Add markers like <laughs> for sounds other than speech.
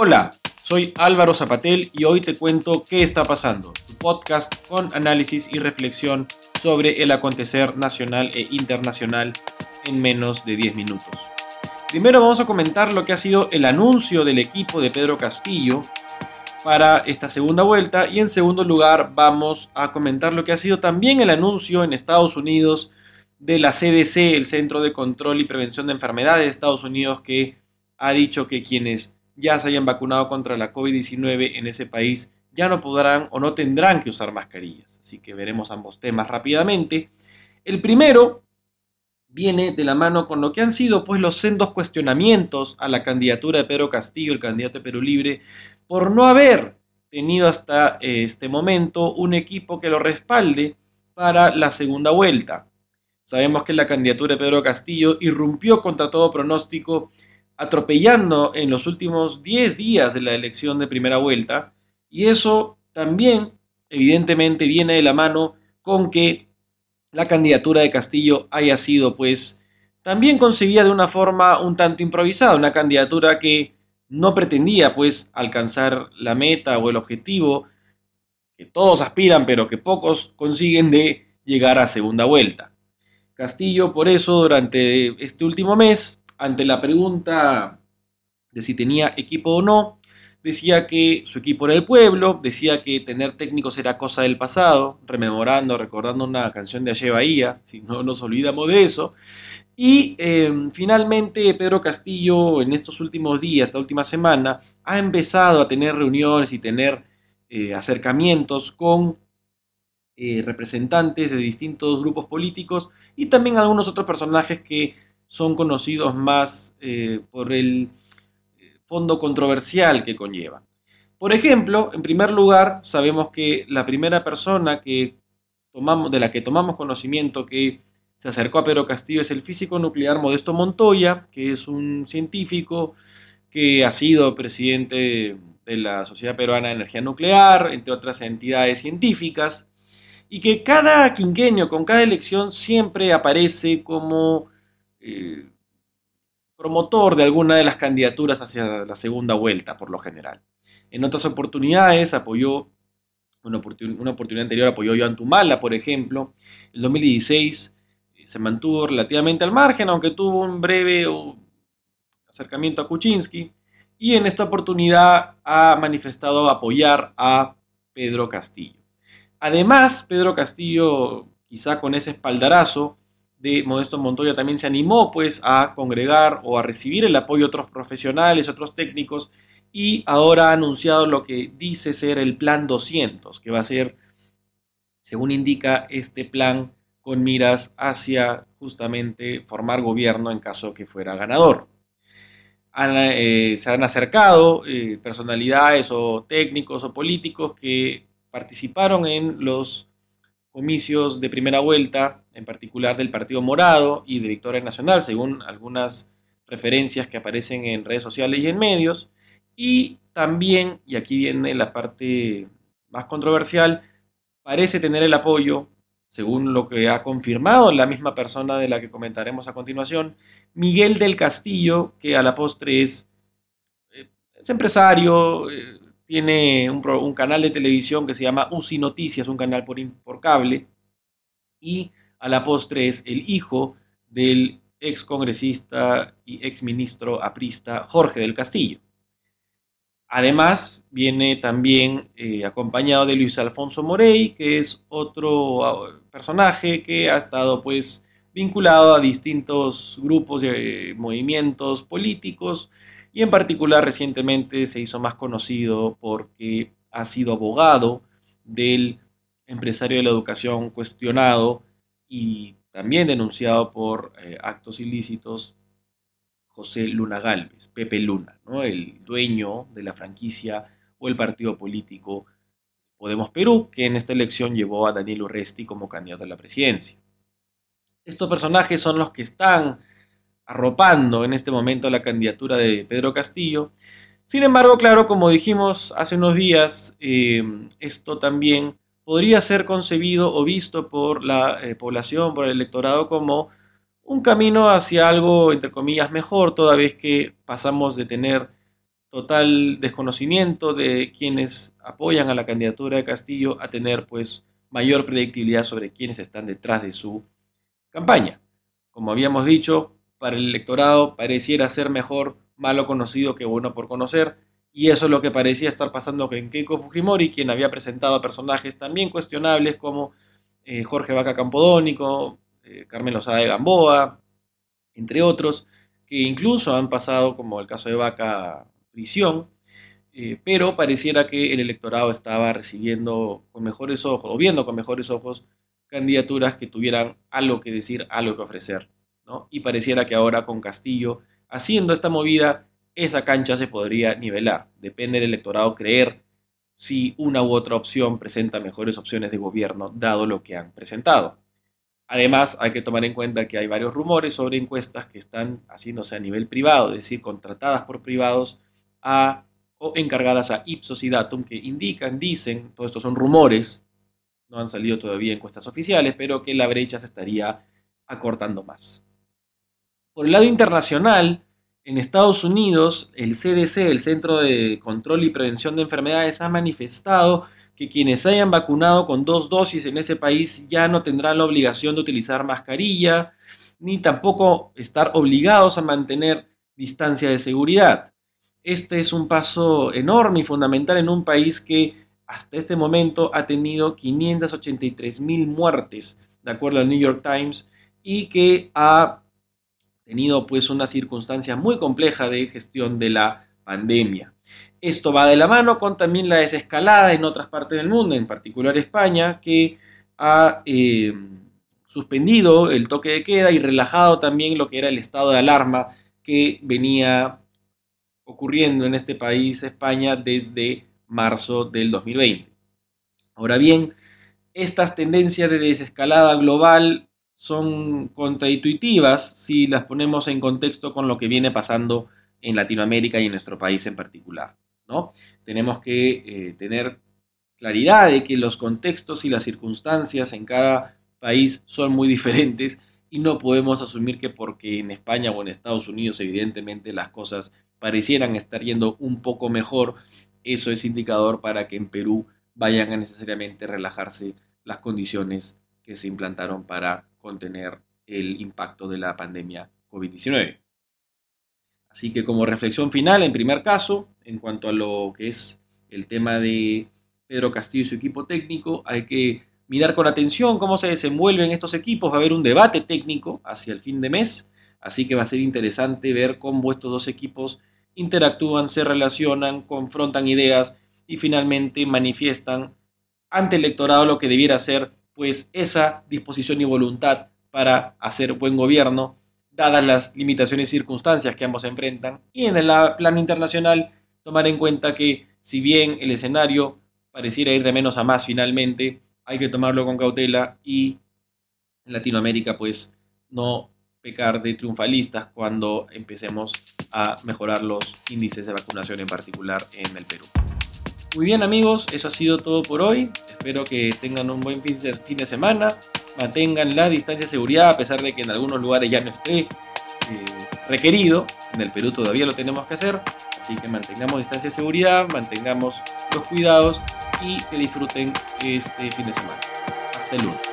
Hola, soy Álvaro Zapatel y hoy te cuento qué está pasando, tu podcast con análisis y reflexión sobre el acontecer nacional e internacional en menos de 10 minutos. Primero vamos a comentar lo que ha sido el anuncio del equipo de Pedro Castillo para esta segunda vuelta y en segundo lugar vamos a comentar lo que ha sido también el anuncio en Estados Unidos de la CDC, el Centro de Control y Prevención de Enfermedades de Estados Unidos, que ha dicho que quienes ya se hayan vacunado contra la COVID-19 en ese país ya no podrán o no tendrán que usar mascarillas. Así que veremos ambos temas rápidamente. El primero viene de la mano con lo que han sido pues los sendos cuestionamientos a la candidatura de Pedro Castillo, el candidato de Perú Libre, por no haber tenido hasta este momento un equipo que lo respalde para la segunda vuelta. Sabemos que la candidatura de Pedro Castillo irrumpió contra todo pronóstico, atropellando en los últimos 10 días de la elección de primera vuelta, y eso también evidentemente viene de la mano con que la candidatura de Castillo haya sido pues también concebida de una forma un tanto improvisada, una candidatura que no pretendía pues alcanzar la meta o el objetivo que todos aspiran pero que pocos consiguen de llegar a segunda vuelta. Castillo, por eso, durante este último mes, ante la pregunta de si tenía equipo o no, decía que su equipo era el pueblo, decía que tener técnicos era cosa del pasado, rememorando, recordando una canción de Aye Bahía, si no nos olvidamos de eso. Y em, finalmente Pedro Castillo en estos últimos días, esta última semana, ha empezado a tener reuniones y tener eh, acercamientos con eh, representantes de distintos grupos políticos y también algunos otros personajes que son conocidos más eh, por el eh, fondo controversial que conllevan. Por ejemplo, en primer lugar, sabemos que la primera persona que tomamos, de la que tomamos conocimiento que se acercó a Pedro Castillo es el físico nuclear Modesto Montoya, que es un científico que ha sido presidente de la Sociedad Peruana de Energía Nuclear, entre otras entidades científicas, y que cada quinquenio, con cada elección, siempre aparece como eh, promotor de alguna de las candidaturas hacia la segunda vuelta, por lo general. En otras oportunidades apoyó, una, una oportunidad anterior apoyó a Joan Tumala, por ejemplo. En 2016 eh, se mantuvo relativamente al margen, aunque tuvo un breve acercamiento a Kuczynski. Y en esta oportunidad ha manifestado apoyar a Pedro Castillo. Además, Pedro Castillo, quizá con ese espaldarazo de Modesto Montoya, también se animó pues a congregar o a recibir el apoyo de otros profesionales, otros técnicos, y ahora ha anunciado lo que dice ser el Plan 200, que va a ser, según indica este plan, con miras hacia justamente formar gobierno en caso que fuera ganador. Eh, se han acercado eh, personalidades o técnicos o políticos que participaron en los comicios de primera vuelta, en particular del Partido Morado y de Victoria Nacional, según algunas referencias que aparecen en redes sociales y en medios. Y también, y aquí viene la parte más controversial, parece tener el apoyo, según lo que ha confirmado la misma persona de la que comentaremos a continuación, Miguel del Castillo, que a la postre es, eh, empresario, eh, tiene un, canal de televisión que se llama UCI Noticias, un canal por, cable, y a la postre es el hijo del ex congresista y ex ministro aprista Jorge del Castillo. Además, viene también eh, acompañado de Luis Alfonso Morey, que es otro ah, personaje que ha estado pues vinculado a distintos grupos y movimientos políticos y en particular recientemente se hizo más conocido porque ha sido abogado del empresario de la educación cuestionado y también denunciado por eh, actos ilícitos José Luna Galvez, Pepe Luna, ¿no? el dueño de la franquicia o el partido político Podemos Perú, que en esta elección llevó a Daniel Urresti como candidato a la presidencia. Estos personajes son los que están arropando en este momento la candidatura de Pedro Castillo. Sin embargo, claro, como dijimos hace unos días, eh, esto también podría ser concebido o visto por la eh, población, por el electorado, como un camino hacia algo, entre comillas, mejor, toda vez que pasamos de tener total desconocimiento de quienes apoyan a la candidatura de Castillo a tener pues mayor predictibilidad sobre quienes están detrás de su campaña. Como habíamos dicho, para el electorado pareciera ser mejor malo conocido que bueno por conocer, y eso es lo que parecía estar pasando con Keiko Fujimori, quien había presentado a personajes también cuestionables como eh, Jorge Vaca Campodónico, eh, Carmen Lozada de Gamboa, entre otros, que incluso han pasado, como el caso de Vaca, prisión, eh, pero pareciera que el electorado estaba recibiendo con mejores ojos, o viendo con mejores ojos, candidaturas que tuvieran algo que decir, algo que ofrecer. Y pareciera que ahora con Castillo, haciendo esta movida, esa cancha se podría nivelar. Depende del electorado creer si una u otra opción presenta mejores opciones de gobierno, dado lo que han presentado. Además, hay que tomar en cuenta que hay varios rumores sobre encuestas que están haciéndose a nivel privado, es decir, contratadas por privados o encargadas a Ipsos y Datum, que indican, dicen, todo esto son rumores, no han salido todavía encuestas oficiales, pero que la brecha se estaría acortando más. Por el lado internacional, en Estados Unidos, el CDC, el Centro de Control y Prevención de Enfermedades, ha manifestado que quienes hayan vacunado con dos dosis en ese país ya no tendrán la obligación de utilizar mascarilla, ni tampoco estar obligados a mantener distancia de seguridad. Este es un paso enorme y fundamental en un país que hasta este momento ha tenido 583 mil muertes, de acuerdo al New York Times, y que ha tenido pues una circunstancia muy compleja de gestión de la pandemia. Esto va de la mano con también la desescalada en otras partes del mundo, en particular España, que ha eh, suspendido el toque de queda y relajado también lo que era el estado de alarma que venía ocurriendo en este país, España, desde marzo del 2020. Ahora bien, estas tendencias de desescalada global son contraintuitivas si las ponemos en contexto con lo que viene pasando en Latinoamérica y en nuestro país en particular. ¿no? Tenemos que eh, tener claridad de que los contextos y las circunstancias en cada país son muy <laughs> diferentes y no podemos asumir que porque en España o en Estados Unidos evidentemente las cosas parecieran estar yendo un poco mejor, eso es indicador para que en Perú vayan a necesariamente relajarse las condiciones que se implantaron para contener el impacto de la pandemia COVID-19. Así que como reflexión final, en primer caso, en cuanto a lo que es el tema de Pedro Castillo y su equipo técnico, hay que mirar con atención cómo se desenvuelven estos equipos. Va a haber un debate técnico hacia el fin de mes, así que va a ser interesante ver cómo estos dos equipos interactúan, se relacionan, confrontan ideas y finalmente manifiestan ante el electorado lo que debiera ser pues esa disposición y voluntad para hacer buen gobierno dadas las limitaciones y circunstancias que ambos enfrentan, y en el plano internacional tomar en cuenta que si bien el escenario pareciera ir de menos a más finalmente, hay que tomarlo con cautela y en Latinoamérica pues no pecar de triunfalistas cuando empecemos a mejorar los índices de vacunación en particular en el Perú. Muy bien amigos, eso ha sido todo por hoy. Espero que tengan un buen fin de semana mantengan la distancia de seguridad, a pesar de que en algunos lugares ya no esté eh, requerido. En el Perú todavía lo tenemos que hacer. Así que mantengamos distancia de seguridad, mantengamos los cuidados y que disfruten este fin de semana. Hasta el lunes.